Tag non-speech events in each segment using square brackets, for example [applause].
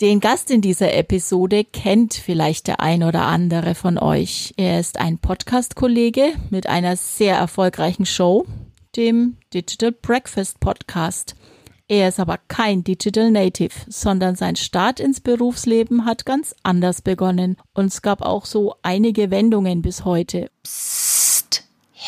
Den Gast in dieser Episode kennt vielleicht der ein oder andere von euch. Er ist ein Podcast-Kollege mit einer sehr erfolgreichen Show, dem Digital Breakfast Podcast. Er ist aber kein Digital Native, sondern sein Start ins Berufsleben hat ganz anders begonnen und es gab auch so einige Wendungen bis heute. Psst,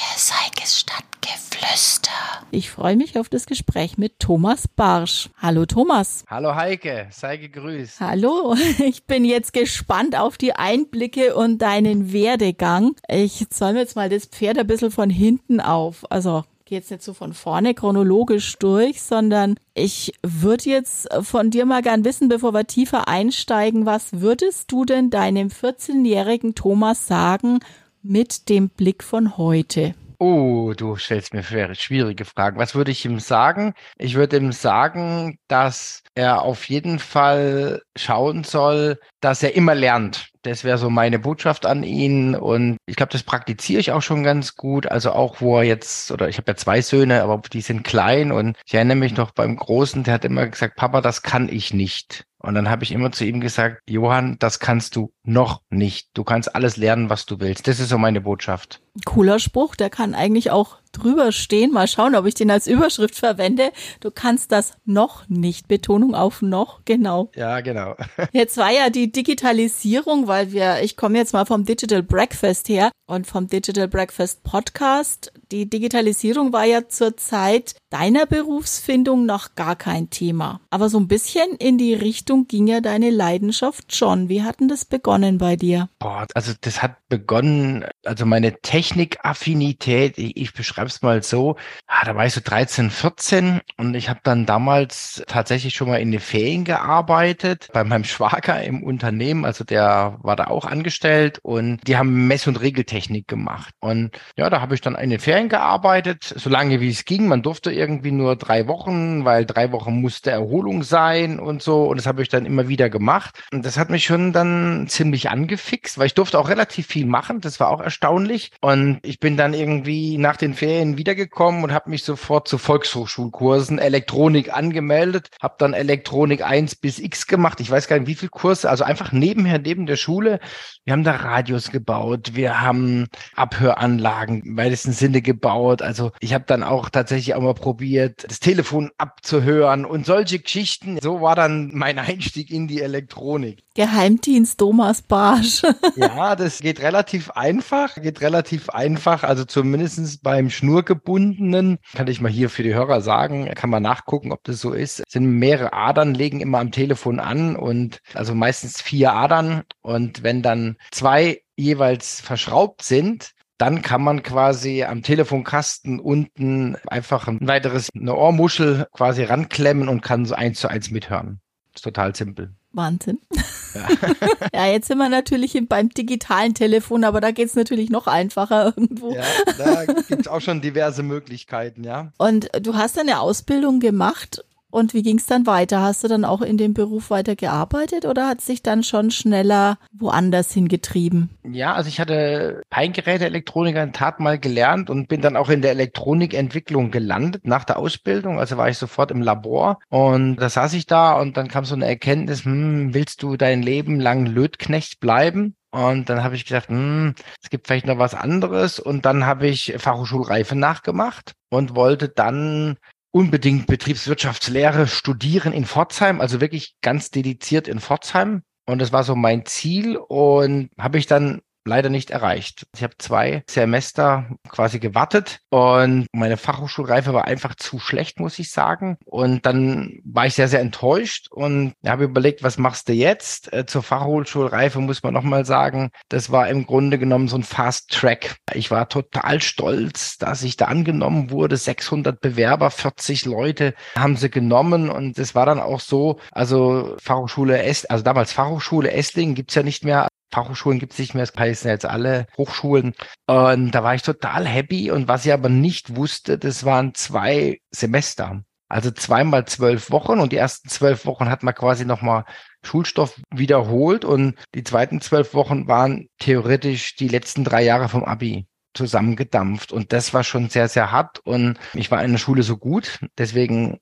hier ist Heikes Stadtgeflüster. Ich freue mich auf das Gespräch mit Thomas Barsch. Hallo Thomas. Hallo Heike, sei gegrüßt. Hallo, [laughs] ich bin jetzt gespannt auf die Einblicke und deinen Werdegang. Ich zäume jetzt mal das Pferd ein bisschen von hinten auf. Also jetzt nicht so von vorne chronologisch durch, sondern ich würde jetzt von dir mal gern wissen, bevor wir tiefer einsteigen, was würdest du denn deinem 14-jährigen Thomas sagen mit dem Blick von heute? Oh, du stellst mir schwierige Fragen. Was würde ich ihm sagen? Ich würde ihm sagen, dass er auf jeden Fall schauen soll, dass er immer lernt. Das wäre so meine Botschaft an ihn. Und ich glaube, das praktiziere ich auch schon ganz gut. Also auch, wo er jetzt, oder ich habe ja zwei Söhne, aber die sind klein. Und ich erinnere mich noch beim Großen, der hat immer gesagt, Papa, das kann ich nicht. Und dann habe ich immer zu ihm gesagt, Johann, das kannst du noch nicht. Du kannst alles lernen, was du willst. Das ist so meine Botschaft. Cooler Spruch, der kann eigentlich auch drüber stehen. Mal schauen, ob ich den als Überschrift verwende. Du kannst das noch nicht. Betonung auf noch, genau. Ja, genau. [laughs] Jetzt war ja die Digitalisierung, weil wir, ich komme jetzt mal vom Digital Breakfast her und vom Digital Breakfast Podcast. Die Digitalisierung war ja zur Zeit deiner Berufsfindung noch gar kein Thema. Aber so ein bisschen in die Richtung ging ja deine Leidenschaft schon. Wie hat denn das begonnen bei dir? Boah, also das hat begonnen, also meine Technikaffinität, ich, ich beschreibe es mal so, ah, da war ich so 13, 14 und ich habe dann damals tatsächlich schon mal in den Ferien gearbeitet bei meinem [laughs] Schwager im Unternehmen, also der war da auch angestellt und die haben Mess- und Regeltechnik gemacht. Und ja, da habe ich dann in den Ferien gearbeitet, so lange wie es ging. Man durfte irgendwie nur drei Wochen, weil drei Wochen musste Erholung sein und so. Und das habe ich dann immer wieder gemacht. Und das hat mich schon dann ziemlich angefixt, weil ich durfte auch relativ viel machen. Das war auch erstaunlich. Und ich bin dann irgendwie nach den Ferien wiedergekommen und habe mich sofort zu Volkshochschulkursen Elektronik angemeldet, habe dann Elektronik 1 bis X gemacht. Ich weiß gar nicht, wie viele Kurse, also einfach nebenher, neben der Schule. Wir haben da Radios gebaut, wir haben Abhöranlagen im weitesten Sinne gebaut. Also ich habe dann auch tatsächlich auch mal probiert, das Telefon abzuhören und solche Geschichten. So war dann mein Einstieg in die Elektronik. Geheimdienst Thomas Barsch. ja, das geht relativ einfach, geht relativ einfach. Also zumindestens beim Schnurgebundenen, kann ich mal hier für die Hörer sagen, kann man nachgucken, ob das so ist. Sind mehrere Adern, legen immer am Telefon an und also meistens vier Adern. Und wenn dann zwei jeweils verschraubt sind, dann kann man quasi am Telefonkasten unten einfach ein weiteres, eine Ohrmuschel quasi ranklemmen und kann so eins zu eins mithören. ist total simpel. Wahnsinn. Ja. [laughs] ja, jetzt sind wir natürlich beim digitalen Telefon, aber da geht es natürlich noch einfacher irgendwo. Ja, da gibt es auch schon diverse Möglichkeiten, ja. Und du hast eine Ausbildung gemacht und wie ging es dann weiter? Hast du dann auch in dem Beruf weiter gearbeitet oder hat sich dann schon schneller woanders hingetrieben? Ja, also ich hatte Peingeräte-Elektroniker in Tat mal gelernt und bin dann auch in der Elektronikentwicklung gelandet nach der Ausbildung. Also war ich sofort im Labor und da saß ich da und dann kam so eine Erkenntnis, hm, willst du dein Leben lang Lötknecht bleiben? Und dann habe ich gedacht, hm, es gibt vielleicht noch was anderes. Und dann habe ich Fachhochschulreife nachgemacht und wollte dann unbedingt Betriebswirtschaftslehre studieren in Pforzheim, also wirklich ganz dediziert in Pforzheim. Und das war so mein Ziel und habe ich dann leider nicht erreicht. Ich habe zwei Semester quasi gewartet und meine Fachhochschulreife war einfach zu schlecht, muss ich sagen. Und dann war ich sehr, sehr enttäuscht und habe überlegt, was machst du jetzt? Äh, zur Fachhochschulreife muss man nochmal sagen, das war im Grunde genommen so ein Fast Track. Ich war total stolz, dass ich da angenommen wurde. 600 Bewerber, 40 Leute haben sie genommen und es war dann auch so, also Fachhochschule Est, also damals Fachhochschule Esslingen gibt's ja nicht mehr Fachhochschulen gibt es nicht mehr, es heißen jetzt alle Hochschulen. Und da war ich total happy. Und was ich aber nicht wusste, das waren zwei Semester. Also zweimal zwölf Wochen und die ersten zwölf Wochen hat man quasi nochmal Schulstoff wiederholt und die zweiten zwölf Wochen waren theoretisch die letzten drei Jahre vom Abi zusammengedampft und das war schon sehr, sehr hart und ich war in der Schule so gut, deswegen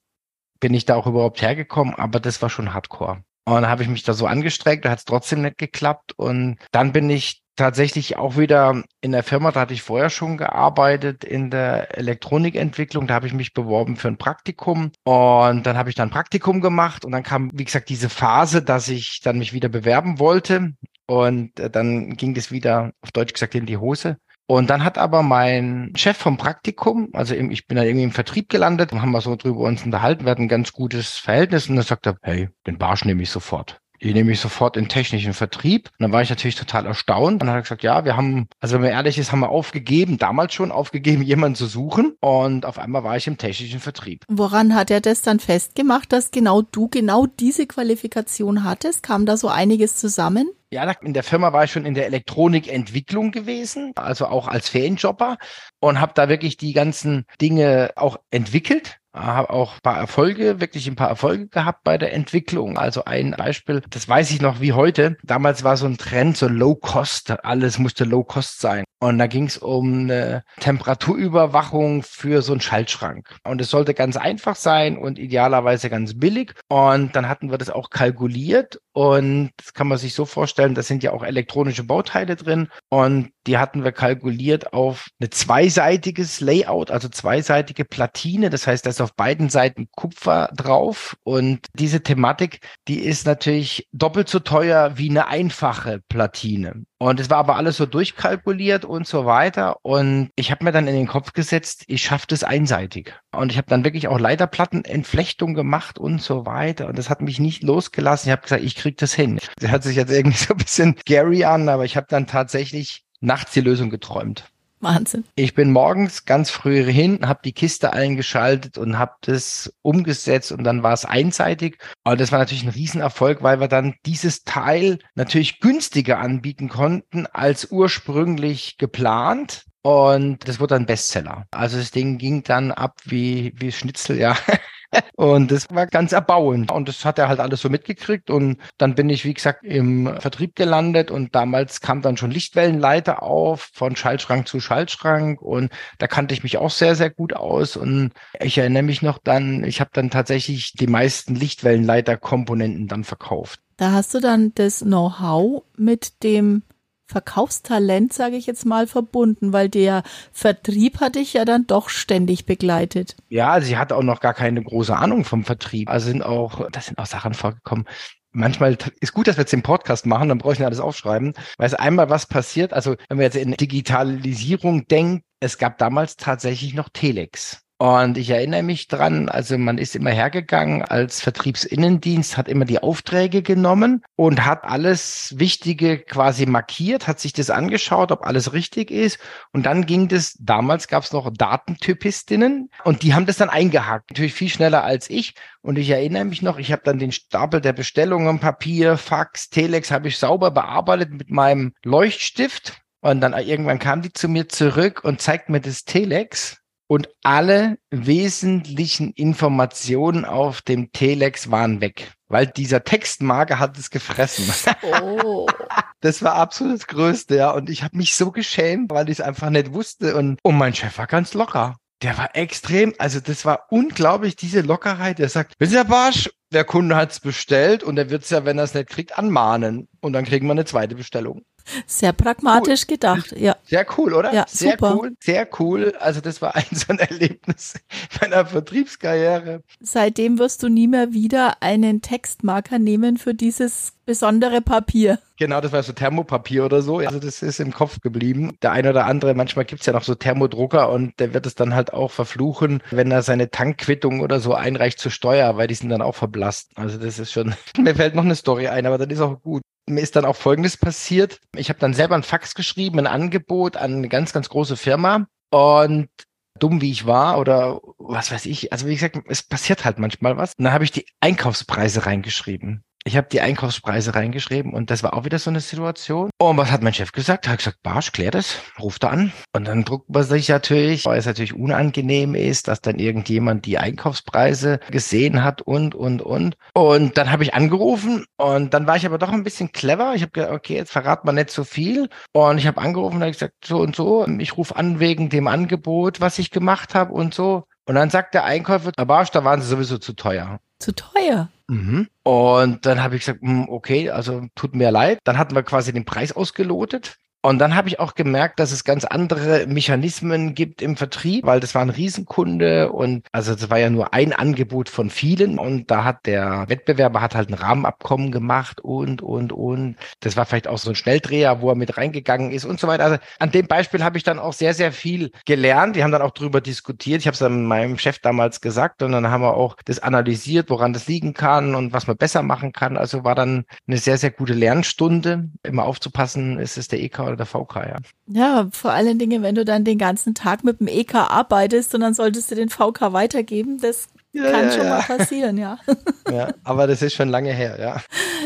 bin ich da auch überhaupt hergekommen, aber das war schon Hardcore. Und habe ich mich da so angestrengt, da hat es trotzdem nicht geklappt. Und dann bin ich tatsächlich auch wieder in der Firma, da hatte ich vorher schon gearbeitet in der Elektronikentwicklung. Da habe ich mich beworben für ein Praktikum und dann habe ich dann Praktikum gemacht und dann kam, wie gesagt, diese Phase, dass ich dann mich wieder bewerben wollte und äh, dann ging das wieder auf Deutsch gesagt in die Hose. Und dann hat aber mein Chef vom Praktikum, also ich bin da irgendwie im Vertrieb gelandet, haben wir so drüber uns unterhalten, wir hatten ein ganz gutes Verhältnis und dann sagt er, hey, den Barsch nehme ich sofort. Ich nehme mich sofort in technischen Vertrieb. Und dann war ich natürlich total erstaunt. Dann hat er gesagt, ja, wir haben, also wenn man ehrlich ist, haben wir aufgegeben, damals schon aufgegeben, [laughs] jemanden zu suchen. Und auf einmal war ich im technischen Vertrieb. Woran hat er das dann festgemacht, dass genau du genau diese Qualifikation hattest? Kam da so einiges zusammen? Ja, in der Firma war ich schon in der Elektronikentwicklung gewesen, also auch als Ferienjobber und habe da wirklich die ganzen Dinge auch entwickelt habe auch ein paar Erfolge, wirklich ein paar Erfolge gehabt bei der Entwicklung. Also ein Beispiel, das weiß ich noch wie heute. Damals war so ein Trend, so Low Cost. Alles musste Low Cost sein. Und da ging es um eine Temperaturüberwachung für so einen Schaltschrank. Und es sollte ganz einfach sein und idealerweise ganz billig. Und dann hatten wir das auch kalkuliert. Und das kann man sich so vorstellen, da sind ja auch elektronische Bauteile drin. Und die hatten wir kalkuliert auf eine zweiseitiges Layout, also zweiseitige Platine. Das heißt, da ist auf beiden Seiten Kupfer drauf. Und diese Thematik, die ist natürlich doppelt so teuer wie eine einfache Platine. Und es war aber alles so durchkalkuliert und so weiter. Und ich habe mir dann in den Kopf gesetzt, ich schaffe das einseitig. Und ich habe dann wirklich auch Leiterplattenentflechtung gemacht und so weiter. Und das hat mich nicht losgelassen. Ich habe gesagt, ich kriege das hin. Das hört sich jetzt irgendwie [laughs] so ein bisschen Gary an, aber ich habe dann tatsächlich nachts die Lösung geträumt. Wahnsinn. Ich bin morgens ganz früh hin, habe die Kiste eingeschaltet und habe das umgesetzt und dann war es einseitig. Aber das war natürlich ein Riesenerfolg, weil wir dann dieses Teil natürlich günstiger anbieten konnten als ursprünglich geplant. Und das wurde dann Bestseller. Also das Ding ging dann ab wie, wie Schnitzel, ja. [laughs] Und das war ganz erbauend. Und das hat er halt alles so mitgekriegt. Und dann bin ich, wie gesagt, im Vertrieb gelandet. Und damals kam dann schon Lichtwellenleiter auf, von Schaltschrank zu Schaltschrank. Und da kannte ich mich auch sehr, sehr gut aus. Und ich erinnere mich noch dann, ich habe dann tatsächlich die meisten Lichtwellenleiter-Komponenten dann verkauft. Da hast du dann das Know-how mit dem Verkaufstalent, sage ich jetzt mal, verbunden, weil der Vertrieb hat dich ja dann doch ständig begleitet. Ja, sie hatte auch noch gar keine große Ahnung vom Vertrieb. Also sind auch, das sind auch Sachen vorgekommen. Manchmal ist gut, dass wir jetzt den Podcast machen, dann brauche ich nicht alles aufschreiben, weil es einmal was passiert. Also wenn wir jetzt in Digitalisierung denken, es gab damals tatsächlich noch Telex. Und ich erinnere mich dran, also man ist immer hergegangen als Vertriebsinnendienst, hat immer die Aufträge genommen und hat alles Wichtige quasi markiert, hat sich das angeschaut, ob alles richtig ist. Und dann ging das, damals gab es noch Datentypistinnen und die haben das dann eingehakt. Natürlich viel schneller als ich. Und ich erinnere mich noch, ich habe dann den Stapel der Bestellungen, Papier, Fax, Telex, habe ich sauber bearbeitet mit meinem Leuchtstift. Und dann irgendwann kam die zu mir zurück und zeigt mir das Telex und alle wesentlichen Informationen auf dem Telex waren weg, weil dieser Textmarker hat es gefressen. Oh. [laughs] Das war absolut das Größte, ja. Und ich habe mich so geschämt, weil ich es einfach nicht wusste. Und, und mein Chef war ganz locker. Der war extrem, also das war unglaublich, diese Lockerheit. Der sagt, wissen Sie, Herr Barsch, der Kunde hat es bestellt und er wird es ja, wenn er es nicht kriegt, anmahnen. Und dann kriegen wir eine zweite Bestellung. Sehr pragmatisch cool. gedacht, ja. Sehr cool, oder? Ja, sehr super. cool, sehr cool. Also das war [laughs] ein so ein Erlebnis meiner Vertriebskarriere. Seitdem wirst du nie mehr wieder einen Textmarker nehmen für dieses besondere Papier. Genau, das war so Thermopapier oder so. Also das ist im Kopf geblieben. Der eine oder andere, manchmal gibt's ja noch so Thermodrucker und der wird es dann halt auch verfluchen, wenn er seine Tankquittung oder so einreicht zur Steuer, weil die sind dann auch verblasst. Also das ist schon, [laughs] mir fällt noch eine Story ein, aber dann ist auch gut mir ist dann auch Folgendes passiert. Ich habe dann selber ein Fax geschrieben, ein Angebot an eine ganz, ganz große Firma. Und dumm wie ich war oder was weiß ich, also wie gesagt, es passiert halt manchmal was. Und dann habe ich die Einkaufspreise reingeschrieben. Ich habe die Einkaufspreise reingeschrieben und das war auch wieder so eine Situation. Und was hat mein Chef gesagt? Er hat gesagt, Barsch, klär das, ruf da an. Und dann druckt man sich natürlich, weil es natürlich unangenehm ist, dass dann irgendjemand die Einkaufspreise gesehen hat und, und, und. Und dann habe ich angerufen und dann war ich aber doch ein bisschen clever. Ich habe gesagt, okay, jetzt verrat man nicht so viel. Und ich habe angerufen und habe gesagt, so und so, ich rufe an wegen dem Angebot, was ich gemacht habe und so. Und dann sagt der Einkäufer, Barsch, da waren Sie sowieso zu teuer. Zu teuer? Mhm. Und dann habe ich gesagt, hm, okay, also tut mir leid. Dann hatten wir quasi den Preis ausgelotet. Und dann habe ich auch gemerkt, dass es ganz andere Mechanismen gibt im Vertrieb, weil das war ein Riesenkunde und also das war ja nur ein Angebot von vielen und da hat der Wettbewerber hat halt ein Rahmenabkommen gemacht und und und das war vielleicht auch so ein Schnelldreher, wo er mit reingegangen ist und so weiter. Also an dem Beispiel habe ich dann auch sehr sehr viel gelernt. Die haben dann auch drüber diskutiert. Ich habe es dann meinem Chef damals gesagt und dann haben wir auch das analysiert, woran das liegen kann und was man besser machen kann. Also war dann eine sehr sehr gute Lernstunde. Immer aufzupassen, ist es der EK oder der VK, ja. Ja, vor allen Dingen, wenn du dann den ganzen Tag mit dem EK arbeitest und dann solltest du den VK weitergeben, das ja, kann ja, schon ja. mal passieren, ja. [laughs] Ja, aber das ist schon lange her, ja.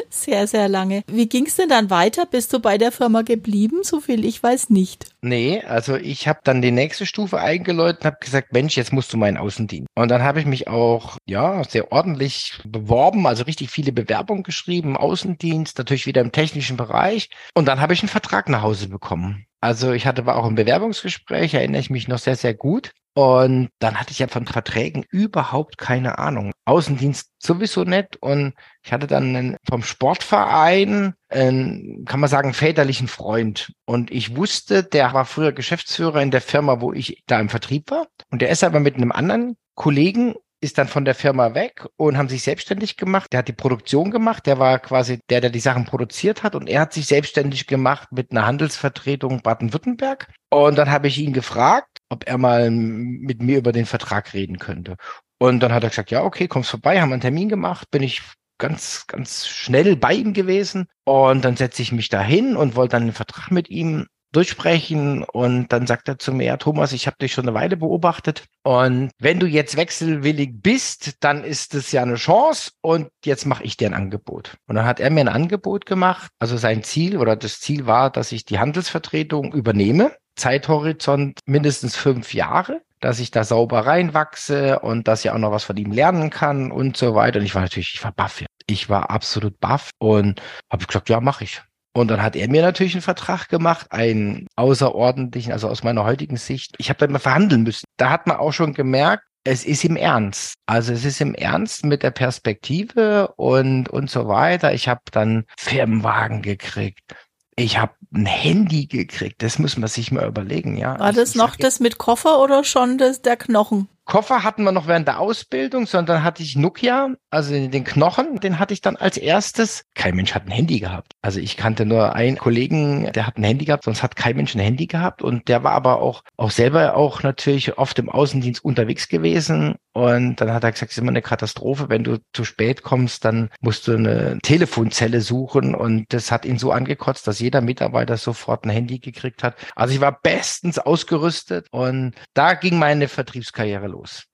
Sehr, sehr lange. Wie ging es denn dann weiter? Bist du bei der Firma geblieben? So viel ich weiß nicht. Nee, also ich habe dann die nächste Stufe eingeläutet und habe gesagt, Mensch, jetzt musst du meinen Außendienst. Und dann habe ich mich auch, ja, sehr ordentlich beworben, also richtig viele Bewerbungen geschrieben, Außendienst, natürlich wieder im technischen Bereich. Und dann habe ich einen Vertrag nach Hause bekommen. Also ich hatte aber auch ein Bewerbungsgespräch, erinnere ich mich noch sehr, sehr gut. Und dann hatte ich ja von Verträgen überhaupt keine Ahnung. Außendienst sowieso nicht. Und ich hatte dann einen, vom Sportverein, einen, kann man sagen, väterlichen Freund. Und ich wusste, der war früher Geschäftsführer in der Firma, wo ich da im Vertrieb war. Und der ist aber mit einem anderen Kollegen ist dann von der Firma weg und haben sich selbstständig gemacht. Der hat die Produktion gemacht. Der war quasi der, der die Sachen produziert hat. Und er hat sich selbstständig gemacht mit einer Handelsvertretung Baden-Württemberg. Und dann habe ich ihn gefragt, ob er mal mit mir über den Vertrag reden könnte. Und dann hat er gesagt, ja, okay, kommst vorbei, haben einen Termin gemacht, bin ich ganz, ganz schnell bei ihm gewesen. Und dann setze ich mich da hin und wollte dann den Vertrag mit ihm durchsprechen und dann sagt er zu mir, ja, Thomas, ich habe dich schon eine Weile beobachtet und wenn du jetzt wechselwillig bist, dann ist es ja eine Chance und jetzt mache ich dir ein Angebot. Und dann hat er mir ein Angebot gemacht, also sein Ziel oder das Ziel war, dass ich die Handelsvertretung übernehme, Zeithorizont mindestens fünf Jahre dass ich da sauber reinwachse und dass ich auch noch was von ihm lernen kann und so weiter. Und ich war natürlich, ich war baff. Ich war absolut baff und habe gesagt, ja, mache ich. Und dann hat er mir natürlich einen Vertrag gemacht, einen außerordentlichen, also aus meiner heutigen Sicht. Ich habe dann mal verhandeln müssen. Da hat man auch schon gemerkt, es ist im Ernst. Also es ist im Ernst mit der Perspektive und, und so weiter. Ich habe dann Firmenwagen gekriegt. Ich habe ein Handy gekriegt. Das muss man sich mal überlegen, ja. War das ich, noch das mit Koffer oder schon das der Knochen? Koffer hatten wir noch während der Ausbildung, sondern hatte ich Nokia, also den Knochen, den hatte ich dann als erstes. Kein Mensch hat ein Handy gehabt. Also ich kannte nur einen Kollegen, der hat ein Handy gehabt, sonst hat kein Mensch ein Handy gehabt und der war aber auch, auch selber auch natürlich oft im Außendienst unterwegs gewesen und dann hat er gesagt, es ist immer eine Katastrophe, wenn du zu spät kommst, dann musst du eine Telefonzelle suchen und das hat ihn so angekotzt, dass jeder Mitarbeiter sofort ein Handy gekriegt hat. Also ich war bestens ausgerüstet und da ging meine Vertriebskarriere los.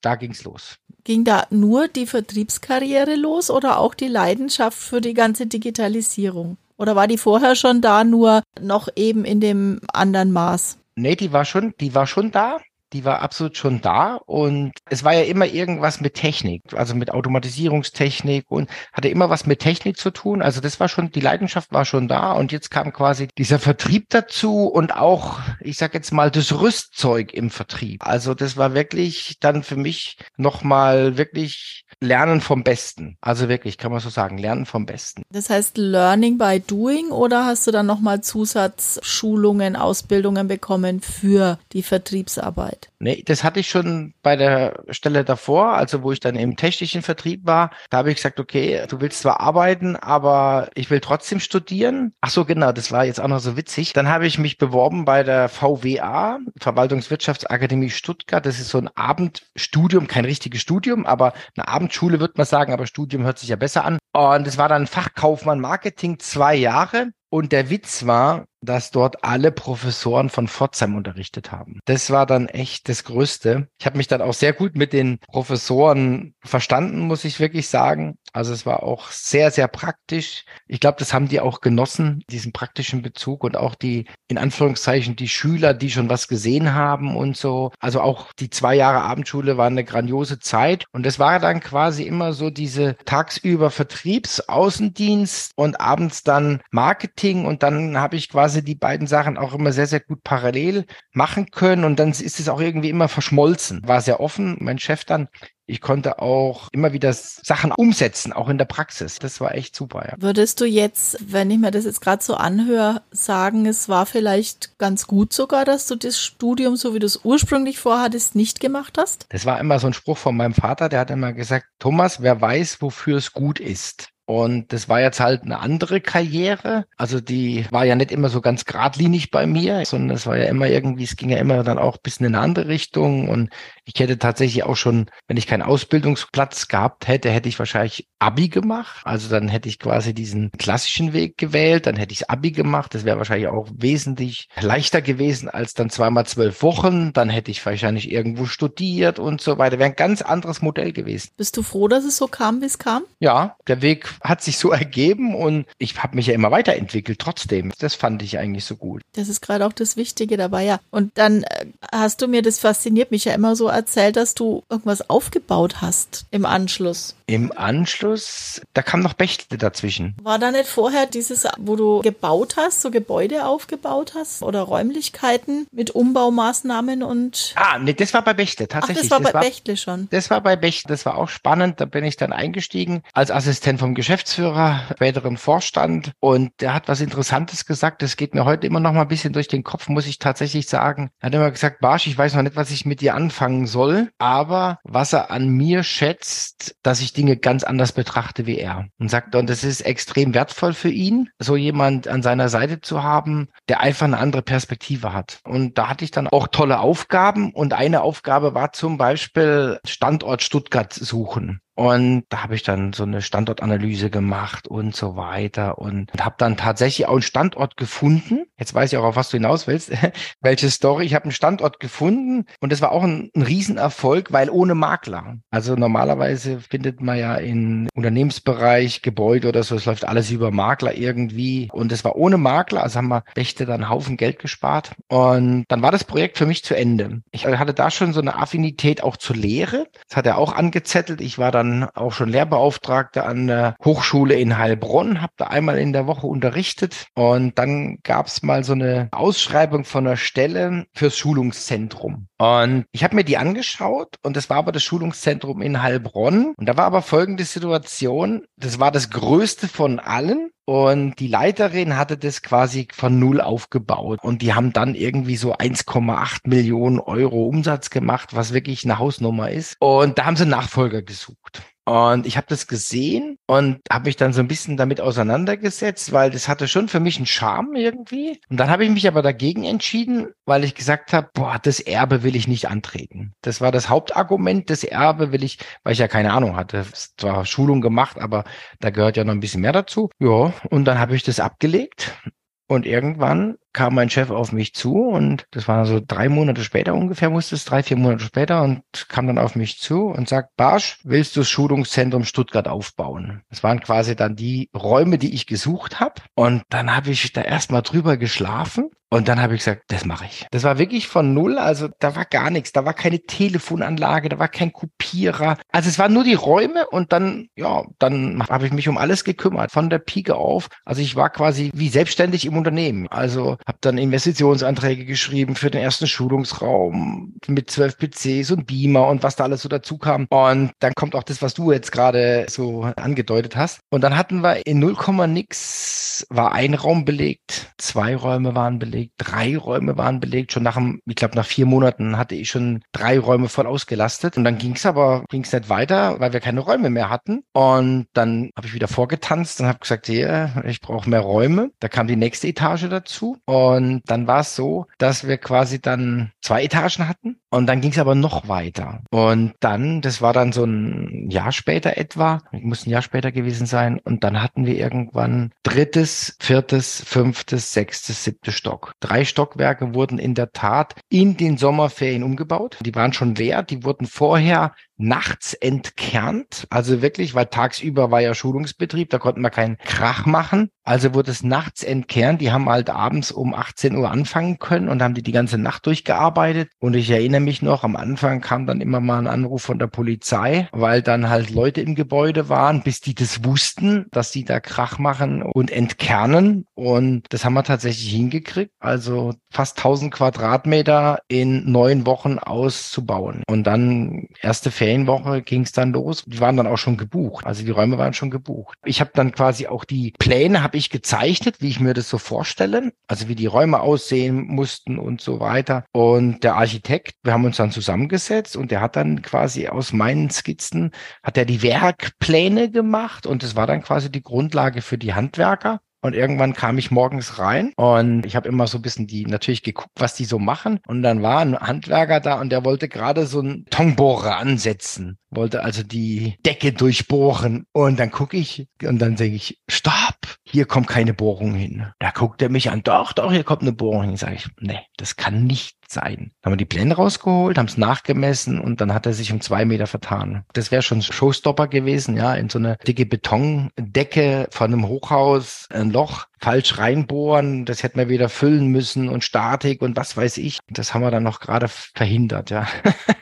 Da ging's los. Ging da nur die Vertriebskarriere los oder auch die Leidenschaft für die ganze Digitalisierung? Oder war die vorher schon da, nur noch eben in dem anderen Maß? Nee, die war schon, die war schon da die war absolut schon da und es war ja immer irgendwas mit Technik, also mit Automatisierungstechnik und hatte immer was mit Technik zu tun. Also das war schon, die Leidenschaft war schon da und jetzt kam quasi dieser Vertrieb dazu und auch, ich sag jetzt mal, das Rüstzeug im Vertrieb. Also das war wirklich dann für mich nochmal wirklich Lernen vom Besten. Also wirklich, kann man so sagen, Lernen vom Besten. Das heißt Learning by Doing oder hast du dann nochmal Zusatzschulungen, Ausbildungen bekommen für die Vertriebsarbeit? Nee, das hatte ich schon bei der Stelle davor, also wo ich dann im technischen Vertrieb war. Da habe ich gesagt, okay, du willst zwar arbeiten, aber ich will trotzdem studieren. Ach so, genau, das war jetzt auch noch so witzig. Dann habe ich mich beworben bei der VWA, Verwaltungswirtschaftsakademie Stuttgart. Das ist so ein Abendstudium, kein richtiges Studium, aber eine Abend Abendschule würde man sagen, aber Studium hört sich ja besser an. Und es war dann Fachkaufmann Marketing zwei Jahre. Und der Witz war, dass dort alle Professoren von Pforzheim unterrichtet haben. Das war dann echt das Größte. Ich habe mich dann auch sehr gut mit den Professoren verstanden, muss ich wirklich sagen. Also es war auch sehr, sehr praktisch. Ich glaube, das haben die auch genossen, diesen praktischen Bezug und auch die, in Anführungszeichen, die Schüler, die schon was gesehen haben und so. Also auch die zwei Jahre Abendschule waren eine grandiose Zeit. Und es war dann quasi immer so diese tagsüber Vertriebs-, Außendienst und abends dann Marketing. Und dann habe ich quasi quasi die beiden Sachen auch immer sehr, sehr gut parallel machen können und dann ist es auch irgendwie immer verschmolzen. War sehr offen. Mein Chef dann Ich konnte auch immer wieder Sachen umsetzen, auch in der Praxis. Das war echt super. Ja. Würdest du jetzt, wenn ich mir das jetzt gerade so anhöre, sagen, es war vielleicht ganz gut sogar, dass du das Studium, so wie du es ursprünglich vorhattest, nicht gemacht hast? Das war immer so ein Spruch von meinem Vater, der hat immer gesagt, Thomas, wer weiß, wofür es gut ist. Und das war jetzt halt eine andere Karriere. Also die war ja nicht immer so ganz geradlinig bei mir, sondern es war ja immer irgendwie, es ging ja immer dann auch ein bisschen in eine andere Richtung. Und ich hätte tatsächlich auch schon, wenn ich keinen Ausbildungsplatz gehabt hätte, hätte ich wahrscheinlich Abi gemacht. Also dann hätte ich quasi diesen klassischen Weg gewählt, dann hätte ich Abi gemacht. Das wäre wahrscheinlich auch wesentlich leichter gewesen als dann zweimal zwölf Wochen. Dann hätte ich wahrscheinlich irgendwo studiert und so weiter. Wäre ein ganz anderes Modell gewesen. Bist du froh, dass es so kam, wie es kam? Ja, der Weg hat sich so [laughs] ergeben und ich habe mich ja immer weiterentwickelt trotzdem. Das fand ich eigentlich so gut. Das ist gerade auch das Wichtige dabei, ja. Und dann äh, hast du mir, das fasziniert mich ja immer so erzählt, dass du irgendwas aufgebaut hast im Anschluss. Im Anschluss, da kam noch Bechtle dazwischen. War da nicht vorher dieses, wo du gebaut hast, so Gebäude aufgebaut hast oder Räumlichkeiten mit Umbaumaßnahmen und. Ah, nee, das war bei Bechtle, tatsächlich. Ach, das war das bei war, Bechtle schon. Das war bei Bechtle, das war auch spannend. Da bin ich dann eingestiegen als Assistent vom Geschäftsführer, späteren Vorstand. Und der hat was Interessantes gesagt. Das geht mir heute immer noch mal ein bisschen durch den Kopf, muss ich tatsächlich sagen. Er hat immer gesagt, Barsch, ich weiß noch nicht, was ich mit dir anfangen soll. Aber was er an mir schätzt, dass ich Dinge ganz anders betrachte wie er. Und sagt, und das ist extrem wertvoll für ihn, so jemand an seiner Seite zu haben, der einfach eine andere Perspektive hat. Und da hatte ich dann auch tolle Aufgaben. Und eine Aufgabe war zum Beispiel Standort Stuttgart suchen. Und da habe ich dann so eine Standortanalyse gemacht und so weiter und habe dann tatsächlich auch einen Standort gefunden. Jetzt weiß ich auch, auf was du hinaus willst. [laughs] Welche Story. Ich habe einen Standort gefunden und das war auch ein, ein Riesenerfolg, weil ohne Makler. Also normalerweise findet man ja im Unternehmensbereich, Gebäude oder so, es läuft alles über Makler irgendwie. Und es war ohne Makler, also haben wir Bächte dann einen Haufen Geld gespart. Und dann war das Projekt für mich zu Ende. Ich hatte da schon so eine Affinität auch zur Lehre. Das hat er auch angezettelt. Ich war dann dann auch schon Lehrbeauftragte an der Hochschule in Heilbronn, habe da einmal in der Woche unterrichtet und dann gab es mal so eine Ausschreibung von einer Stelle fürs Schulungszentrum. Und ich habe mir die angeschaut und das war aber das Schulungszentrum in Heilbronn. Und da war aber folgende Situation, das war das größte von allen und die Leiterin hatte das quasi von null aufgebaut. Und die haben dann irgendwie so 1,8 Millionen Euro Umsatz gemacht, was wirklich eine Hausnummer ist. Und da haben sie Nachfolger gesucht. Und ich habe das gesehen und habe mich dann so ein bisschen damit auseinandergesetzt, weil das hatte schon für mich einen Charme irgendwie. Und dann habe ich mich aber dagegen entschieden, weil ich gesagt habe, boah, das Erbe will ich nicht antreten. Das war das Hauptargument, das Erbe will ich, weil ich ja keine Ahnung hatte. Zwar Schulung gemacht, aber da gehört ja noch ein bisschen mehr dazu. Ja, und dann habe ich das abgelegt und irgendwann kam mein Chef auf mich zu und das war so drei Monate später ungefähr, musste es drei, vier Monate später und kam dann auf mich zu und sagt, Barsch, willst du das Schulungszentrum Stuttgart aufbauen? Das waren quasi dann die Räume, die ich gesucht habe. Und dann habe ich da erstmal drüber geschlafen und dann habe ich gesagt, das mache ich. Das war wirklich von null, also da war gar nichts, da war keine Telefonanlage, da war kein Kopierer. Also es waren nur die Räume und dann, ja, dann habe ich mich um alles gekümmert, von der Pike auf. Also ich war quasi wie selbstständig im Unternehmen. Also habe dann Investitionsanträge geschrieben für den ersten Schulungsraum mit zwölf PCs und Beamer und was da alles so dazu kam. Und dann kommt auch das, was du jetzt gerade so angedeutet hast. Und dann hatten wir in 0, nix war ein Raum belegt, zwei Räume waren belegt drei Räume waren belegt. Schon nach einem, ich glaube, nach vier Monaten hatte ich schon drei Räume voll ausgelastet. Und dann ging es aber ging's nicht weiter, weil wir keine Räume mehr hatten. Und dann habe ich wieder vorgetanzt und habe gesagt, ja, ich brauche mehr Räume. Da kam die nächste Etage dazu. Und dann war es so, dass wir quasi dann zwei Etagen hatten. Und dann ging es aber noch weiter. Und dann, das war dann so ein Jahr später etwa, muss ein Jahr später gewesen sein. Und dann hatten wir irgendwann drittes, viertes, fünftes, sechstes, siebtes Stock. Drei Stockwerke wurden in der Tat in den Sommerferien umgebaut. Die waren schon leer. Die wurden vorher nachts entkernt. Also wirklich, weil tagsüber war ja Schulungsbetrieb, da konnten wir keinen Krach machen. Also wurde es nachts entkernt. Die haben halt abends um 18 Uhr anfangen können und haben die die ganze Nacht durchgearbeitet. Und ich erinnere nämlich noch, am Anfang kam dann immer mal ein Anruf von der Polizei, weil dann halt Leute im Gebäude waren, bis die das wussten, dass die da Krach machen und entkernen. Und das haben wir tatsächlich hingekriegt. Also fast 1000 Quadratmeter in neun Wochen auszubauen. Und dann erste Ferienwoche ging es dann los. Die waren dann auch schon gebucht. Also die Räume waren schon gebucht. Ich habe dann quasi auch die Pläne habe ich gezeichnet, wie ich mir das so vorstelle. Also wie die Räume aussehen mussten und so weiter. Und der Architekt, wir haben uns dann zusammengesetzt und der hat dann quasi aus meinen Skizzen, hat er die Werkpläne gemacht und das war dann quasi die Grundlage für die Handwerker. Und irgendwann kam ich morgens rein und ich habe immer so ein bisschen die natürlich geguckt, was die so machen. Und dann war ein Handwerker da und der wollte gerade so einen Tongbohrer ansetzen, wollte also die Decke durchbohren. Und dann gucke ich und dann denke ich, stopp, hier kommt keine Bohrung hin. Da guckt er mich an, doch, doch, hier kommt eine Bohrung hin. Sage ich, nee, das kann nicht sein. Haben wir die Pläne rausgeholt, haben es nachgemessen und dann hat er sich um zwei Meter vertan. Das wäre schon Showstopper gewesen, ja, in so eine dicke Betondecke von einem Hochhaus, ein Loch falsch reinbohren, das hätten wir wieder füllen müssen und Statik und was weiß ich. Das haben wir dann noch gerade verhindert, ja. [laughs]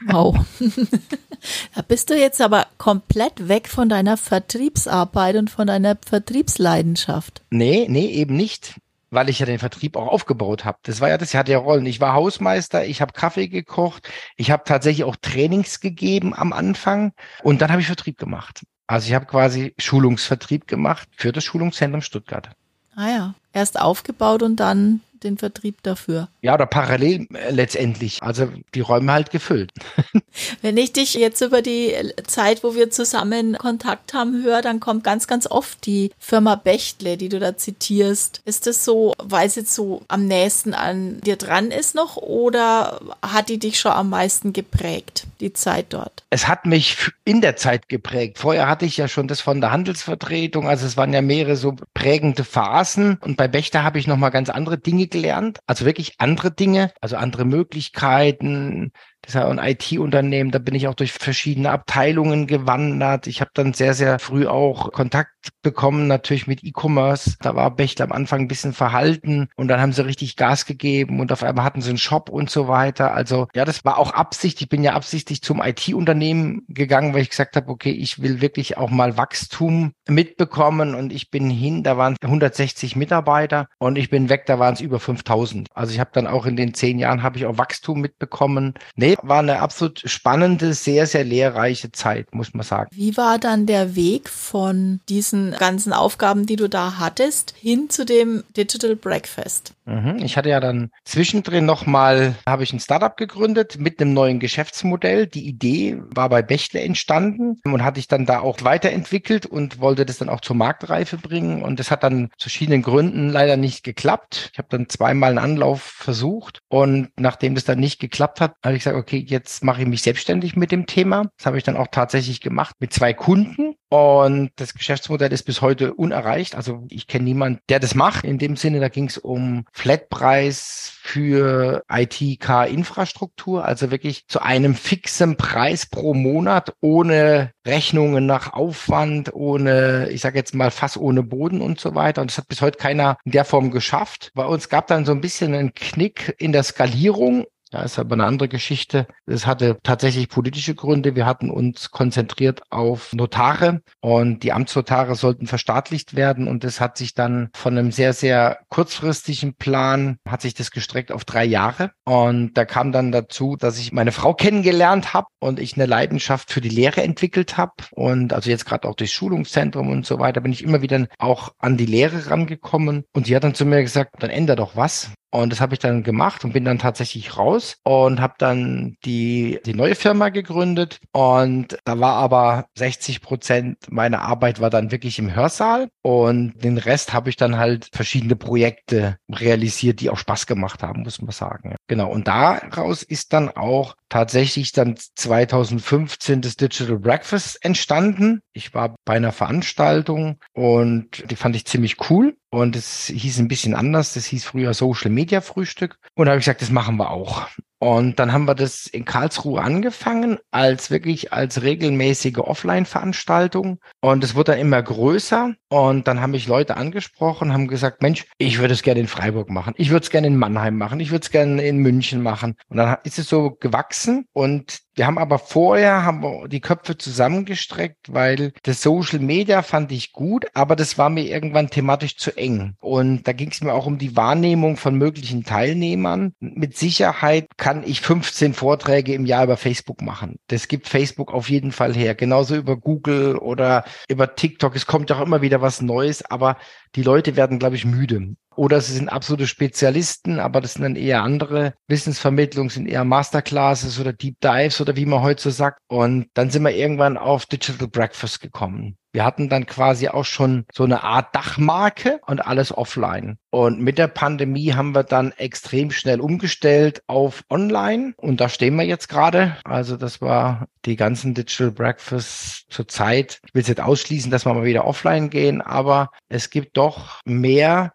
Wow. [laughs] da bist du jetzt aber komplett weg von deiner Vertriebsarbeit und von deiner Vertriebsleidenschaft. Nee, nee, eben nicht weil ich ja den Vertrieb auch aufgebaut habe. Das war ja das, hatte ja Rollen. Ich war Hausmeister, ich habe Kaffee gekocht, ich habe tatsächlich auch Trainings gegeben am Anfang und dann habe ich Vertrieb gemacht. Also ich habe quasi Schulungsvertrieb gemacht für das Schulungszentrum Stuttgart. Ah ja, erst aufgebaut und dann den Vertrieb dafür. Ja, oder parallel äh, letztendlich. Also die Räume halt gefüllt. [laughs] Wenn ich dich jetzt über die Zeit, wo wir zusammen Kontakt haben, höre, dann kommt ganz, ganz oft die Firma Bechtle, die du da zitierst. Ist das so, weil jetzt so am nächsten an dir dran ist noch oder hat die dich schon am meisten geprägt, die Zeit dort? Es hat mich in der Zeit geprägt. Vorher hatte ich ja schon das von der Handelsvertretung, also es waren ja mehrere so prägende Phasen und bei Bechtle habe ich nochmal ganz andere Dinge gelernt, also wirklich andere Dinge, also andere Möglichkeiten, das ist ja ein IT-Unternehmen, da bin ich auch durch verschiedene Abteilungen gewandert. Ich habe dann sehr, sehr früh auch Kontakt bekommen, natürlich mit E-Commerce. Da war Bechtle am Anfang ein bisschen verhalten und dann haben sie richtig Gas gegeben und auf einmal hatten sie einen Shop und so weiter. Also ja, das war auch Absicht. Ich bin ja absichtlich zum IT-Unternehmen gegangen, weil ich gesagt habe, okay, ich will wirklich auch mal Wachstum mitbekommen und ich bin hin, da waren 160 Mitarbeiter und ich bin weg, da waren es über 5000. Also ich habe dann auch in den zehn Jahren habe ich auch Wachstum mitbekommen. Nee, war eine absolut spannende, sehr, sehr lehrreiche Zeit, muss man sagen. Wie war dann der Weg von diesen ganzen Aufgaben, die du da hattest, hin zu dem Digital Breakfast? Mhm. Ich hatte ja dann zwischendrin nochmal, habe ich ein Startup gegründet mit einem neuen Geschäftsmodell. Die Idee war bei Bechtle entstanden und hatte ich dann da auch weiterentwickelt und wollte das dann auch zur Marktreife bringen. Und das hat dann zu verschiedenen Gründen leider nicht geklappt. Ich habe dann zweimal einen Anlauf versucht und nachdem das dann nicht geklappt hat, habe ich gesagt, okay, jetzt mache ich mich selbstständig mit dem Thema. Das habe ich dann auch tatsächlich gemacht mit zwei Kunden. Und das Geschäftsmodell ist bis heute unerreicht. Also ich kenne niemanden, der das macht. In dem Sinne, da ging es um Flatpreis für ITK-Infrastruktur, also wirklich zu einem fixen Preis pro Monat, ohne Rechnungen nach Aufwand, ohne, ich sage jetzt mal, fast ohne Boden und so weiter. Und das hat bis heute keiner in der Form geschafft. Bei uns gab dann so ein bisschen einen Knick in der Skalierung ja, ist aber eine andere Geschichte. Es hatte tatsächlich politische Gründe. Wir hatten uns konzentriert auf Notare und die Amtsnotare sollten verstaatlicht werden und das hat sich dann von einem sehr, sehr kurzfristigen Plan, hat sich das gestreckt auf drei Jahre. Und da kam dann dazu, dass ich meine Frau kennengelernt habe und ich eine Leidenschaft für die Lehre entwickelt habe. Und also jetzt gerade auch durchs Schulungszentrum und so weiter bin ich immer wieder auch an die Lehre rangekommen. Und die hat dann zu mir gesagt, dann ändere doch was. Und das habe ich dann gemacht und bin dann tatsächlich raus und habe dann die, die neue Firma gegründet. Und da war aber 60 Prozent meiner Arbeit war dann wirklich im Hörsaal. Und den Rest habe ich dann halt verschiedene Projekte realisiert, die auch Spaß gemacht haben, muss man sagen. Genau. Und daraus ist dann auch tatsächlich dann 2015 das Digital Breakfast entstanden. Ich war bei einer Veranstaltung und die fand ich ziemlich cool. Und es hieß ein bisschen anders. Das hieß früher Social Media Frühstück. Und da habe ich gesagt, das machen wir auch. Und dann haben wir das in Karlsruhe angefangen, als wirklich als regelmäßige Offline-Veranstaltung. Und es wurde dann immer größer. Und dann haben mich Leute angesprochen, haben gesagt, Mensch, ich würde es gerne in Freiburg machen. Ich würde es gerne in Mannheim machen. Ich würde es gerne in München machen. Und dann ist es so gewachsen. Und wir haben aber vorher haben wir die Köpfe zusammengestreckt, weil das Social Media fand ich gut, aber das war mir irgendwann thematisch zu eng. Und da ging es mir auch um die Wahrnehmung von möglichen Teilnehmern. Mit Sicherheit kann ich 15 Vorträge im Jahr über Facebook machen. Das gibt Facebook auf jeden Fall her. Genauso über Google oder über TikTok. Es kommt auch immer wieder was Neues, aber die Leute werden, glaube ich, müde. Oder sie sind absolute Spezialisten, aber das sind dann eher andere Wissensvermittlungen, sind eher Masterclasses oder Deep Dives oder wie man heute so sagt. Und dann sind wir irgendwann auf Digital Breakfast gekommen. Wir hatten dann quasi auch schon so eine Art Dachmarke und alles offline. Und mit der Pandemie haben wir dann extrem schnell umgestellt auf online. Und da stehen wir jetzt gerade. Also das war die ganzen Digital Breakfasts zur Zeit. Ich will es jetzt ausschließen, dass wir mal wieder offline gehen, aber es gibt doch mehr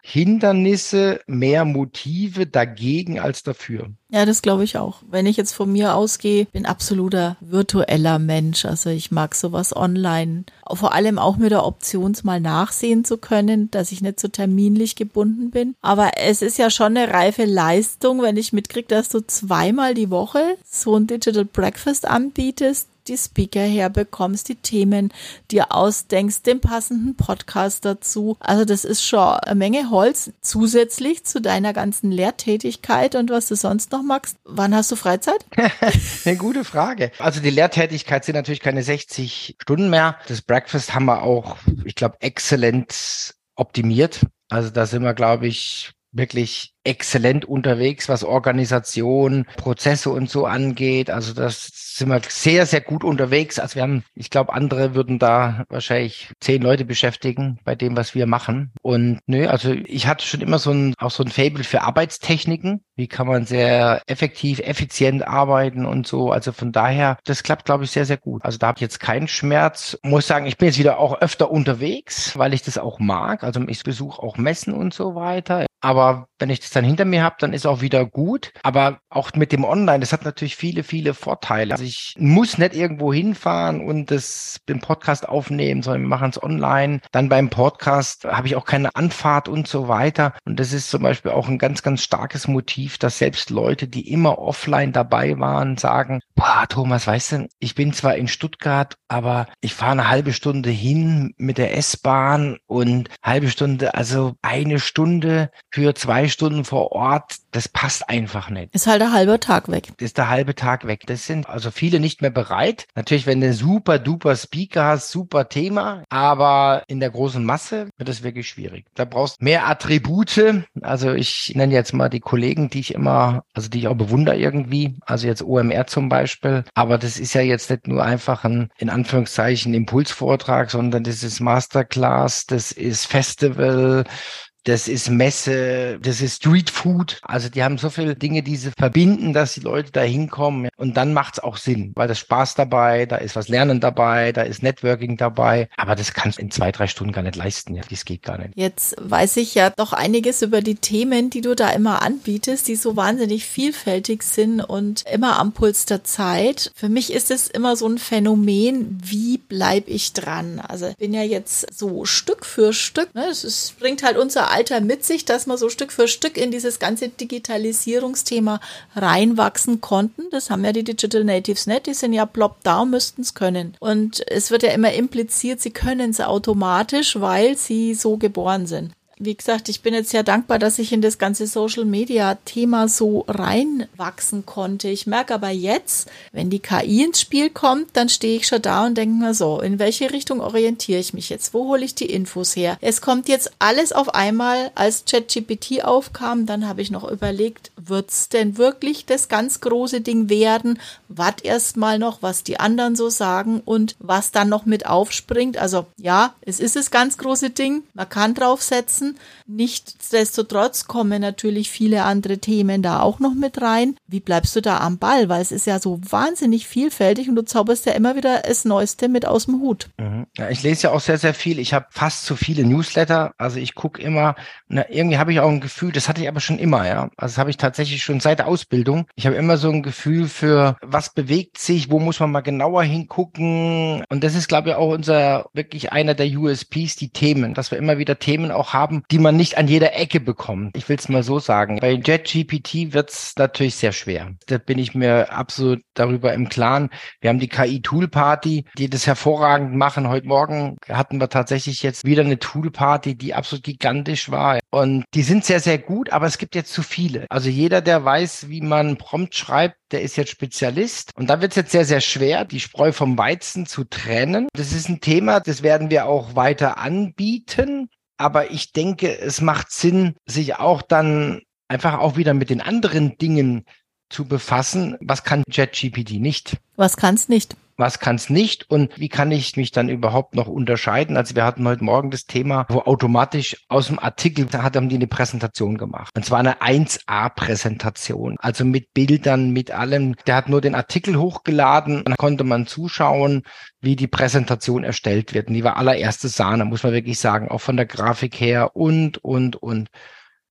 Hindernisse, mehr Motive dagegen als dafür. Ja, das glaube ich auch. Wenn ich jetzt von mir ausgehe, bin absoluter virtueller Mensch. Also ich mag sowas online. Vor allem auch mit der Option, mal nachsehen zu können, dass ich nicht so terminlich gebunden bin. Aber es ist ja schon eine reife Leistung, wenn ich mitkriege, dass du zweimal die Woche so ein Digital Breakfast anbietest die Speaker herbekommst, die Themen dir ausdenkst, den passenden Podcast dazu. Also das ist schon eine Menge Holz zusätzlich zu deiner ganzen Lehrtätigkeit und was du sonst noch magst. Wann hast du Freizeit? [laughs] eine gute Frage. Also die Lehrtätigkeit sind natürlich keine 60 Stunden mehr. Das Breakfast haben wir auch, ich glaube, exzellent optimiert. Also da sind wir, glaube ich, wirklich exzellent unterwegs, was Organisation, Prozesse und so angeht. Also das sind wir sehr, sehr gut unterwegs. Also wir haben, ich glaube, andere würden da wahrscheinlich zehn Leute beschäftigen bei dem, was wir machen. Und nö, also ich hatte schon immer so ein, auch so ein Fable für Arbeitstechniken. Wie kann man sehr effektiv, effizient arbeiten und so. Also von daher, das klappt, glaube ich, sehr, sehr gut. Also da habe ich jetzt keinen Schmerz. Muss sagen, ich bin jetzt wieder auch öfter unterwegs, weil ich das auch mag. Also ich besuche auch Messen und so weiter. Aber wenn ich das dann hinter mir habe, dann ist auch wieder gut. Aber auch mit dem Online, das hat natürlich viele, viele Vorteile. Also ich muss nicht irgendwo hinfahren und das, den Podcast aufnehmen, sondern wir machen es online. Dann beim Podcast habe ich auch keine Anfahrt und so weiter. Und das ist zum Beispiel auch ein ganz, ganz starkes Motiv, dass selbst Leute, die immer offline dabei waren, sagen, boah, Thomas, weißt du, ich bin zwar in Stuttgart, aber ich fahre eine halbe Stunde hin mit der S-Bahn und halbe Stunde, also eine Stunde für zwei Stunden vor Ort, das passt einfach nicht. Ist halt der halbe Tag weg. Ist der halbe Tag weg. Das sind also viele nicht mehr bereit. Natürlich, wenn du einen super duper Speaker hast, super Thema, aber in der großen Masse wird es wirklich schwierig. Da brauchst mehr Attribute. Also ich nenne jetzt mal die Kollegen, die ich immer, also die ich auch bewundere irgendwie. Also jetzt OMR zum Beispiel. Aber das ist ja jetzt nicht nur einfach ein, in Anführungszeichen, Impulsvortrag, sondern das ist Masterclass, das ist Festival, das ist Messe, das ist Street Food. Also die haben so viele Dinge, die sie verbinden, dass die Leute da hinkommen. Und dann macht es auch Sinn, weil da ist Spaß dabei, da ist was Lernen dabei, da ist Networking dabei. Aber das kannst du in zwei, drei Stunden gar nicht leisten. Ja, das geht gar nicht. Jetzt weiß ich ja doch einiges über die Themen, die du da immer anbietest, die so wahnsinnig vielfältig sind und immer am Puls der Zeit. Für mich ist es immer so ein Phänomen, wie bleibe ich dran? Also bin ja jetzt so Stück für Stück, ne? Es bringt halt unser Alter mit sich, dass wir so Stück für Stück in dieses ganze Digitalisierungsthema reinwachsen konnten. Das haben ja die Digital Natives nicht, die sind ja plopp da, müssten es können. Und es wird ja immer impliziert, sie können es automatisch, weil sie so geboren sind wie gesagt, ich bin jetzt sehr dankbar, dass ich in das ganze Social Media Thema so reinwachsen konnte. Ich merke aber jetzt, wenn die KI ins Spiel kommt, dann stehe ich schon da und denke mir so, in welche Richtung orientiere ich mich jetzt? Wo hole ich die Infos her? Es kommt jetzt alles auf einmal, als ChatGPT aufkam, dann habe ich noch überlegt, wird's denn wirklich das ganz große Ding werden? Wart erst mal noch, was die anderen so sagen und was dann noch mit aufspringt. Also ja, es ist das ganz große Ding. Man kann draufsetzen. Nichtsdestotrotz kommen natürlich viele andere Themen da auch noch mit rein. Wie bleibst du da am Ball? Weil es ist ja so wahnsinnig vielfältig und du zauberst ja immer wieder das Neueste mit aus dem Hut. Mhm. Ja, ich lese ja auch sehr, sehr viel. Ich habe fast zu viele Newsletter. Also ich gucke immer, na, irgendwie habe ich auch ein Gefühl, das hatte ich aber schon immer, ja. Also das habe ich tatsächlich schon seit der Ausbildung. Ich habe immer so ein Gefühl für, was bewegt sich, wo muss man mal genauer hingucken. Und das ist, glaube ich, auch unser wirklich einer der USPs, die Themen, dass wir immer wieder Themen auch haben, die man nicht an jeder Ecke bekommt. Ich will es mal so sagen. Bei JetGPT wird es natürlich sehr schwer. Da bin ich mir absolut darüber im Klaren. Wir haben die KI-Tool-Party, die das hervorragend machen. Heute Morgen hatten wir tatsächlich jetzt wieder eine Tool-Party, die absolut gigantisch war. Und die sind sehr, sehr gut, aber es gibt jetzt zu viele. Also jeder, der weiß, wie man Prompt schreibt, der ist jetzt Spezialist. Und da wird es jetzt sehr, sehr schwer, die Spreu vom Weizen zu trennen. Das ist ein Thema, das werden wir auch weiter anbieten. Aber ich denke, es macht Sinn, sich auch dann einfach auch wieder mit den anderen Dingen zu befassen. Was kann JetGPT nicht? Was kann es nicht? Was kann es nicht und wie kann ich mich dann überhaupt noch unterscheiden? Also wir hatten heute Morgen das Thema, wo automatisch aus dem Artikel, da haben die eine Präsentation gemacht. Und zwar eine 1A-Präsentation, also mit Bildern, mit allem. Der hat nur den Artikel hochgeladen, dann konnte man zuschauen, wie die Präsentation erstellt wird. Und die war allererste Sahne, muss man wirklich sagen, auch von der Grafik her und, und, und.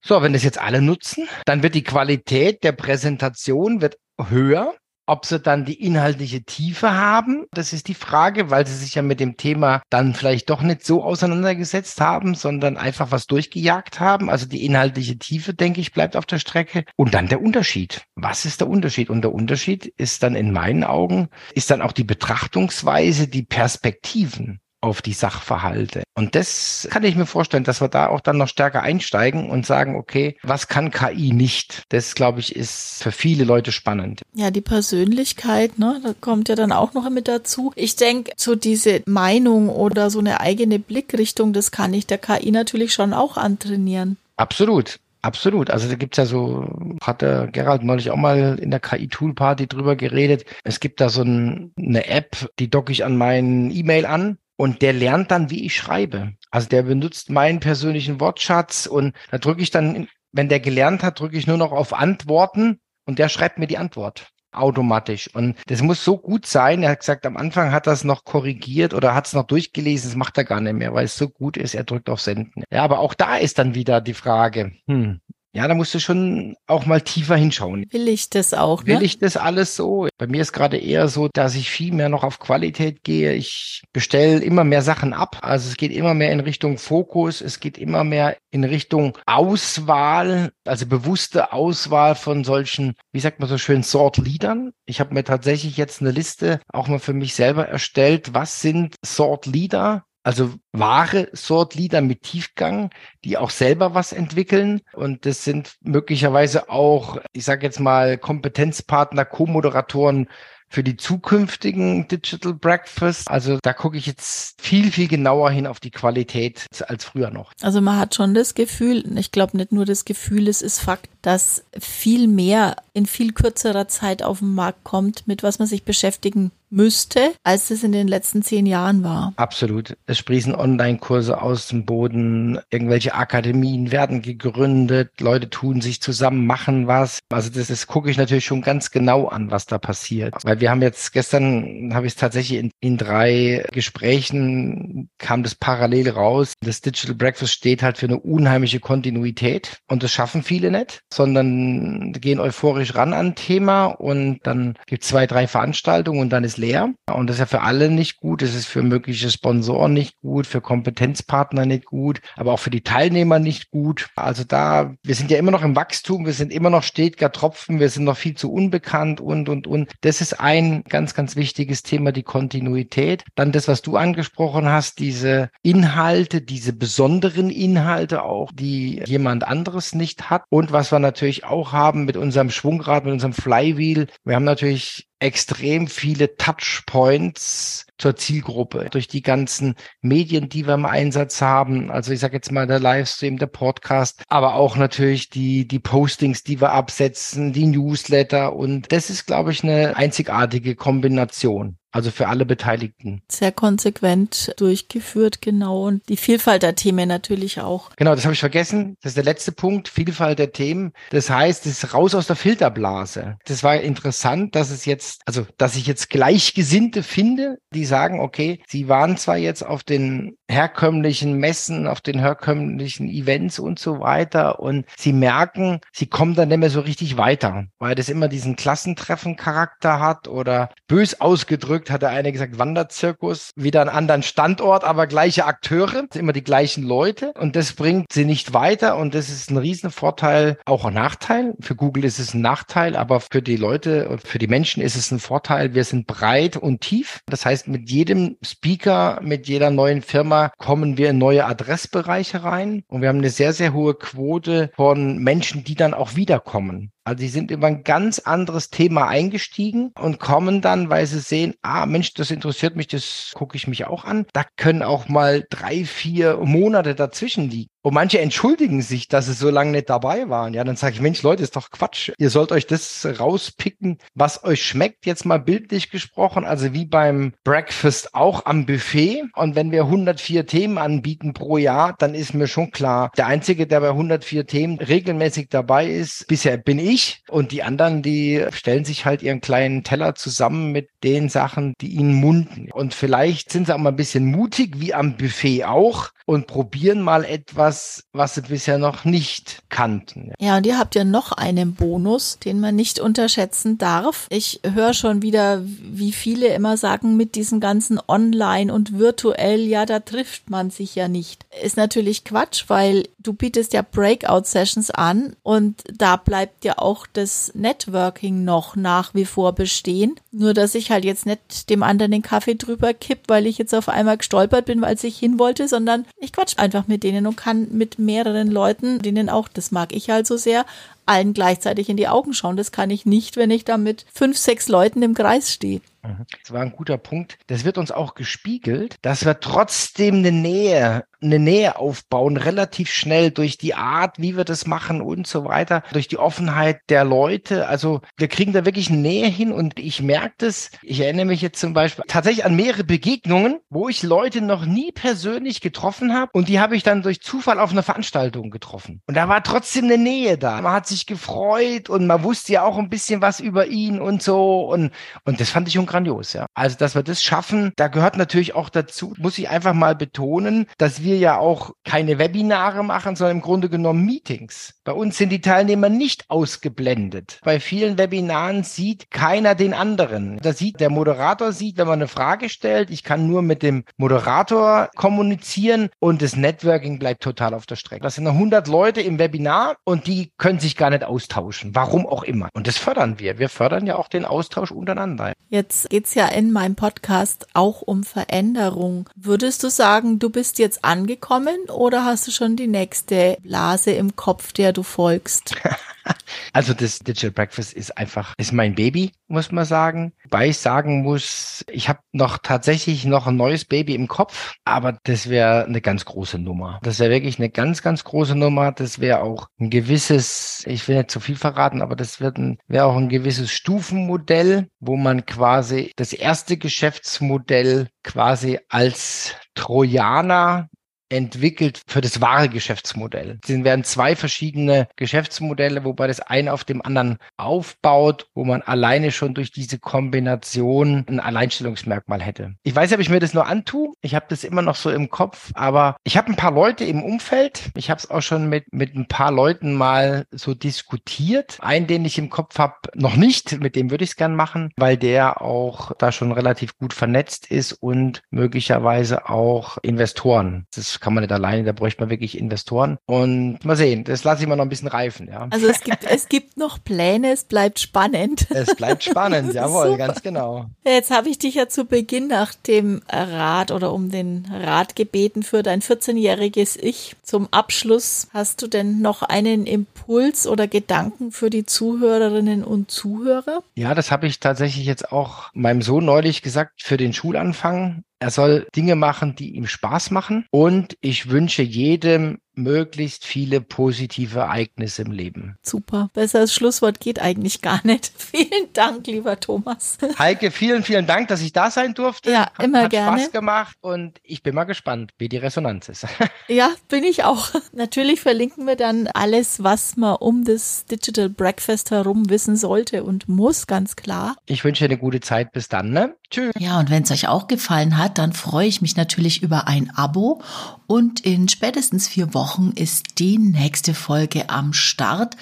So, wenn das jetzt alle nutzen, dann wird die Qualität der Präsentation wird höher ob sie dann die inhaltliche Tiefe haben, das ist die Frage, weil sie sich ja mit dem Thema dann vielleicht doch nicht so auseinandergesetzt haben, sondern einfach was durchgejagt haben. Also die inhaltliche Tiefe, denke ich, bleibt auf der Strecke. Und dann der Unterschied. Was ist der Unterschied? Und der Unterschied ist dann in meinen Augen, ist dann auch die Betrachtungsweise, die Perspektiven auf die Sachverhalte. Und das kann ich mir vorstellen, dass wir da auch dann noch stärker einsteigen und sagen, okay, was kann KI nicht? Das, glaube ich, ist für viele Leute spannend. Ja, die Persönlichkeit, ne, da kommt ja dann auch noch mit dazu. Ich denke, so diese Meinung oder so eine eigene Blickrichtung, das kann ich der KI natürlich schon auch antrainieren. Absolut. Absolut. Also da gibt's ja so, hatte Gerald neulich auch mal in der KI-Tool-Party drüber geredet. Es gibt da so ein, eine App, die docke ich an meinen E-Mail an und der lernt dann, wie ich schreibe. Also der benutzt meinen persönlichen Wortschatz und da drücke ich dann, wenn der gelernt hat, drücke ich nur noch auf Antworten und der schreibt mir die Antwort automatisch. Und das muss so gut sein. Er hat gesagt, am Anfang hat er es noch korrigiert oder hat es noch durchgelesen. Das macht er gar nicht mehr, weil es so gut ist. Er drückt auf Senden. Ja, aber auch da ist dann wieder die Frage, hm, ja, da musst du schon auch mal tiefer hinschauen. Will ich das auch? Ne? Will ich das alles so? Bei mir ist gerade eher so, dass ich viel mehr noch auf Qualität gehe. Ich bestelle immer mehr Sachen ab. Also es geht immer mehr in Richtung Fokus. Es geht immer mehr in Richtung Auswahl, also bewusste Auswahl von solchen, wie sagt man so schön, Sort-Leadern. Ich habe mir tatsächlich jetzt eine Liste auch mal für mich selber erstellt. Was sind Sort-Leader? Also wahre Sort-Leader mit Tiefgang, die auch selber was entwickeln. Und das sind möglicherweise auch, ich sage jetzt mal, Kompetenzpartner, Co-Moderatoren für die zukünftigen Digital Breakfast. Also da gucke ich jetzt viel, viel genauer hin auf die Qualität als früher noch. Also man hat schon das Gefühl, ich glaube nicht nur das Gefühl, es ist Fakt, dass viel mehr in viel kürzerer Zeit auf den Markt kommt, mit was man sich beschäftigen müsste, als es in den letzten zehn Jahren war. Absolut. Es sprießen Online-Kurse aus dem Boden, irgendwelche Akademien werden gegründet, Leute tun sich zusammen, machen was. Also das, das gucke ich natürlich schon ganz genau an, was da passiert. Weil wir haben jetzt gestern, habe ich es tatsächlich in, in drei Gesprächen, kam das parallel raus. Das Digital Breakfast steht halt für eine unheimliche Kontinuität und das schaffen viele nicht, sondern gehen euphorisch ran an Thema und dann gibt es zwei, drei Veranstaltungen und dann ist leer. Und das ist ja für alle nicht gut. Es ist für mögliche Sponsoren nicht gut, für Kompetenzpartner nicht gut, aber auch für die Teilnehmer nicht gut. Also da, wir sind ja immer noch im Wachstum, wir sind immer noch stetiger Tropfen, wir sind noch viel zu unbekannt und, und, und. Das ist ein ganz, ganz wichtiges Thema, die Kontinuität. Dann das, was du angesprochen hast, diese Inhalte, diese besonderen Inhalte auch, die jemand anderes nicht hat. Und was wir natürlich auch haben mit unserem Schwungrad, mit unserem Flywheel. Wir haben natürlich extrem viele Touchpoints zur Zielgruppe durch die ganzen Medien, die wir im Einsatz haben. Also ich sage jetzt mal der Livestream, der Podcast, aber auch natürlich die die Postings, die wir absetzen, die Newsletter und das ist, glaube ich, eine einzigartige Kombination. Also für alle Beteiligten. Sehr konsequent durchgeführt, genau. Und die Vielfalt der Themen natürlich auch. Genau, das habe ich vergessen. Das ist der letzte Punkt. Vielfalt der Themen. Das heißt, es ist raus aus der Filterblase. Das war interessant, dass es jetzt, also, dass ich jetzt Gleichgesinnte finde, die sagen, okay, sie waren zwar jetzt auf den herkömmlichen Messen, auf den herkömmlichen Events und so weiter und sie merken, sie kommen dann nicht mehr so richtig weiter, weil das immer diesen Klassentreffen-Charakter hat oder bös ausgedrückt, hat der eine gesagt, Wanderzirkus, wieder einen anderen Standort, aber gleiche Akteure, immer die gleichen Leute und das bringt sie nicht weiter und das ist ein Riesenvorteil, auch ein Nachteil. Für Google ist es ein Nachteil, aber für die Leute und für die Menschen ist es ein Vorteil. Wir sind breit und tief. Das heißt, mit jedem Speaker, mit jeder neuen Firma kommen wir in neue Adressbereiche rein und wir haben eine sehr, sehr hohe Quote von Menschen, die dann auch wiederkommen. Also die sind über ein ganz anderes Thema eingestiegen und kommen dann, weil sie sehen, ah Mensch, das interessiert mich, das gucke ich mich auch an. Da können auch mal drei, vier Monate dazwischen liegen. Und manche entschuldigen sich, dass sie so lange nicht dabei waren. Ja, dann sage ich, Mensch, Leute, ist doch Quatsch. Ihr sollt euch das rauspicken, was euch schmeckt, jetzt mal bildlich gesprochen. Also wie beim Breakfast auch am Buffet. Und wenn wir 104 Themen anbieten pro Jahr, dann ist mir schon klar, der Einzige, der bei 104 Themen regelmäßig dabei ist, bisher bin ich. Und die anderen, die stellen sich halt ihren kleinen Teller zusammen mit den Sachen, die ihnen munden. Und vielleicht sind sie auch mal ein bisschen mutig, wie am Buffet auch, und probieren mal etwas, was sie bisher noch nicht kannten. Ja, und ihr habt ja noch einen Bonus, den man nicht unterschätzen darf. Ich höre schon wieder, wie viele immer sagen, mit diesem ganzen Online und virtuell, ja, da trifft man sich ja nicht. Ist natürlich Quatsch, weil du bietest ja Breakout-Sessions an und da bleibt ja auch das Networking noch nach wie vor bestehen. Nur, dass ich halt jetzt nicht dem anderen den Kaffee drüber kipp, weil ich jetzt auf einmal gestolpert bin, weil ich hin wollte, sondern ich quatsch einfach mit denen und kann mit mehreren Leuten, denen auch, das mag ich halt so sehr, allen gleichzeitig in die Augen schauen. Das kann ich nicht, wenn ich da mit fünf, sechs Leuten im Kreis stehe. Mhm. Das war ein guter Punkt. Das wird uns auch gespiegelt, dass wir trotzdem eine Nähe, eine Nähe aufbauen, relativ schnell durch die Art, wie wir das machen und so weiter, durch die Offenheit der Leute. Also wir kriegen da wirklich eine Nähe hin und ich merke das. Ich erinnere mich jetzt zum Beispiel tatsächlich an mehrere Begegnungen, wo ich Leute noch nie persönlich getroffen habe und die habe ich dann durch Zufall auf einer Veranstaltung getroffen. Und da war trotzdem eine Nähe da. Man hat sich gefreut und man wusste ja auch ein bisschen was über ihn und so und, und das fand ich grandios, ja. Also, dass wir das schaffen, da gehört natürlich auch dazu, muss ich einfach mal betonen, dass wir ja auch keine Webinare machen, sondern im Grunde genommen Meetings. Bei uns sind die Teilnehmer nicht ausgeblendet. Bei vielen Webinaren sieht keiner den anderen. Da sieht der Moderator sieht, wenn man eine Frage stellt, ich kann nur mit dem Moderator kommunizieren und das Networking bleibt total auf der Strecke. Das sind 100 Leute im Webinar und die können sich gar nicht austauschen. Warum auch immer. Und das fördern wir. Wir fördern ja auch den Austausch untereinander. Jetzt geht es ja in meinem Podcast auch um Veränderung. Würdest du sagen, du bist jetzt angekommen oder hast du schon die nächste Blase im Kopf, der du folgst? [laughs] [laughs] Also das Digital Breakfast ist einfach, ist mein Baby, muss man sagen. Wobei ich sagen muss, ich habe noch tatsächlich noch ein neues Baby im Kopf, aber das wäre eine ganz große Nummer. Das wäre wirklich eine ganz, ganz große Nummer. Das wäre auch ein gewisses, ich will nicht zu viel verraten, aber das wäre auch ein gewisses Stufenmodell, wo man quasi das erste Geschäftsmodell quasi als Trojaner entwickelt für das wahre Geschäftsmodell. Es werden zwei verschiedene Geschäftsmodelle, wobei das eine auf dem anderen aufbaut, wo man alleine schon durch diese Kombination ein Alleinstellungsmerkmal hätte. Ich weiß ob ich mir das nur antue. Ich habe das immer noch so im Kopf, aber ich habe ein paar Leute im Umfeld. Ich habe es auch schon mit, mit ein paar Leuten mal so diskutiert. Einen, den ich im Kopf habe, noch nicht. Mit dem würde ich es gern machen, weil der auch da schon relativ gut vernetzt ist und möglicherweise auch Investoren. Das kann man nicht alleine, da bräuchte man wirklich Investoren. Und mal sehen, das lasse ich mal noch ein bisschen reifen. Ja. Also es gibt, es gibt noch Pläne, es bleibt spannend. Es bleibt spannend, [laughs] jawohl, ganz genau. Jetzt habe ich dich ja zu Beginn nach dem Rat oder um den Rat gebeten für dein 14-jähriges Ich. Zum Abschluss hast du denn noch einen Impuls oder Gedanken für die Zuhörerinnen und Zuhörer? Ja, das habe ich tatsächlich jetzt auch meinem Sohn neulich gesagt für den Schulanfang. Er soll Dinge machen, die ihm Spaß machen. Und ich wünsche jedem möglichst viele positive Ereignisse im Leben. Super. Besseres Schlusswort geht eigentlich gar nicht. [laughs] Vielen Dank, lieber Thomas. Heike, vielen, vielen Dank, dass ich da sein durfte. Ja, immer Hat gerne. Spaß gemacht und ich bin mal gespannt, wie die Resonanz ist. [laughs] Ja, bin ich auch. Natürlich verlinken wir dann alles, was man um das Digital Breakfast herum wissen sollte und muss, ganz klar. Ich wünsche dir eine gute Zeit. Bis dann, ne? Tschüss. Ja, und wenn es euch auch gefallen hat, dann freue ich mich natürlich über ein Abo. Und in spätestens vier Wochen ist die nächste Folge am Start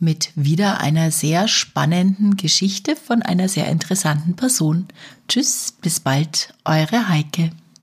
mit wieder einer sehr spannenden Geschichte von einer sehr interessanten Person. Tschüss, bis bald, eure Heike.